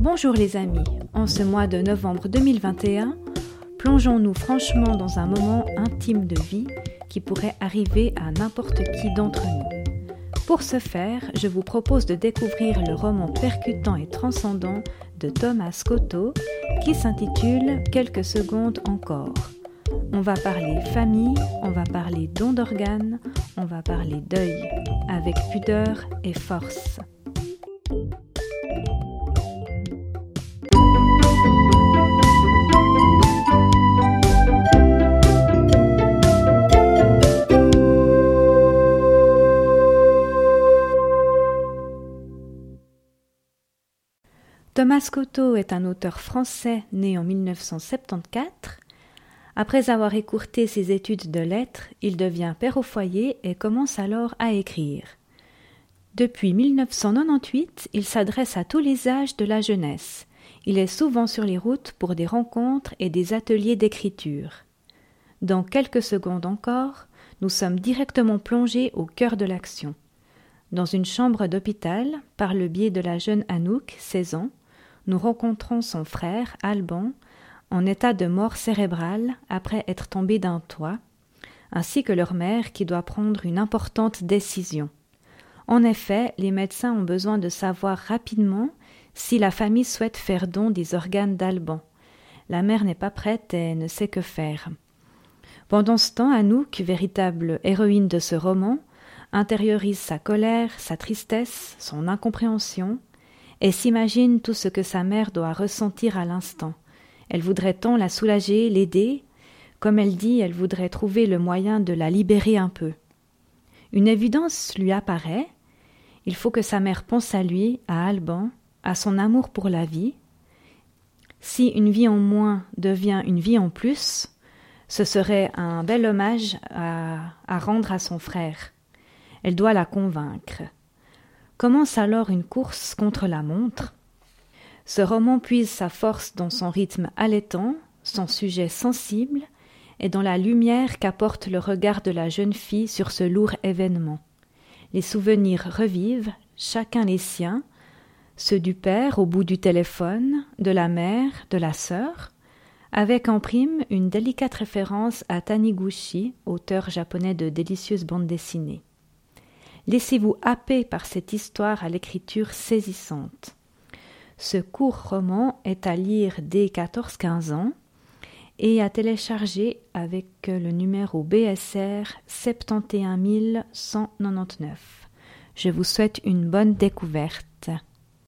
Bonjour les amis, en ce mois de novembre 2021, plongeons-nous franchement dans un moment intime de vie qui pourrait arriver à n'importe qui d'entre nous. Pour ce faire, je vous propose de découvrir le roman percutant et transcendant de Thomas Cotto qui s'intitule Quelques secondes encore. On va parler famille, on va parler don d'organes, on va parler deuil, avec pudeur et force. Thomas Cotto est un auteur français né en 1974. Après avoir écourté ses études de lettres, il devient père au foyer et commence alors à écrire. Depuis 1998, il s'adresse à tous les âges de la jeunesse. Il est souvent sur les routes pour des rencontres et des ateliers d'écriture. Dans quelques secondes encore, nous sommes directement plongés au cœur de l'action. Dans une chambre d'hôpital, par le biais de la jeune Anouk, 16 ans, nous rencontrons son frère, Alban, en état de mort cérébrale après être tombé d'un toit, ainsi que leur mère qui doit prendre une importante décision. En effet, les médecins ont besoin de savoir rapidement si la famille souhaite faire don des organes d'Alban. La mère n'est pas prête et ne sait que faire. Pendant ce temps, Anouk, véritable héroïne de ce roman, intériorise sa colère, sa tristesse, son incompréhension, et s'imagine tout ce que sa mère doit ressentir à l'instant. Elle voudrait tant la soulager, l'aider, comme elle dit, elle voudrait trouver le moyen de la libérer un peu. Une évidence lui apparaît. Il faut que sa mère pense à lui, à Alban, à son amour pour la vie. Si une vie en moins devient une vie en plus, ce serait un bel hommage à, à rendre à son frère. Elle doit la convaincre. Commence alors une course contre la montre. Ce roman puise sa force dans son rythme allaitant, son sujet sensible, et dans la lumière qu'apporte le regard de la jeune fille sur ce lourd événement. Les souvenirs revivent, chacun les siens, ceux du père au bout du téléphone, de la mère, de la sœur, avec en prime une délicate référence à Taniguchi, auteur japonais de délicieuses bandes dessinées. Laissez-vous happer par cette histoire à l'écriture saisissante. Ce court roman est à lire dès 14-15 ans et à télécharger avec le numéro BSR 71199. Je vous souhaite une bonne découverte.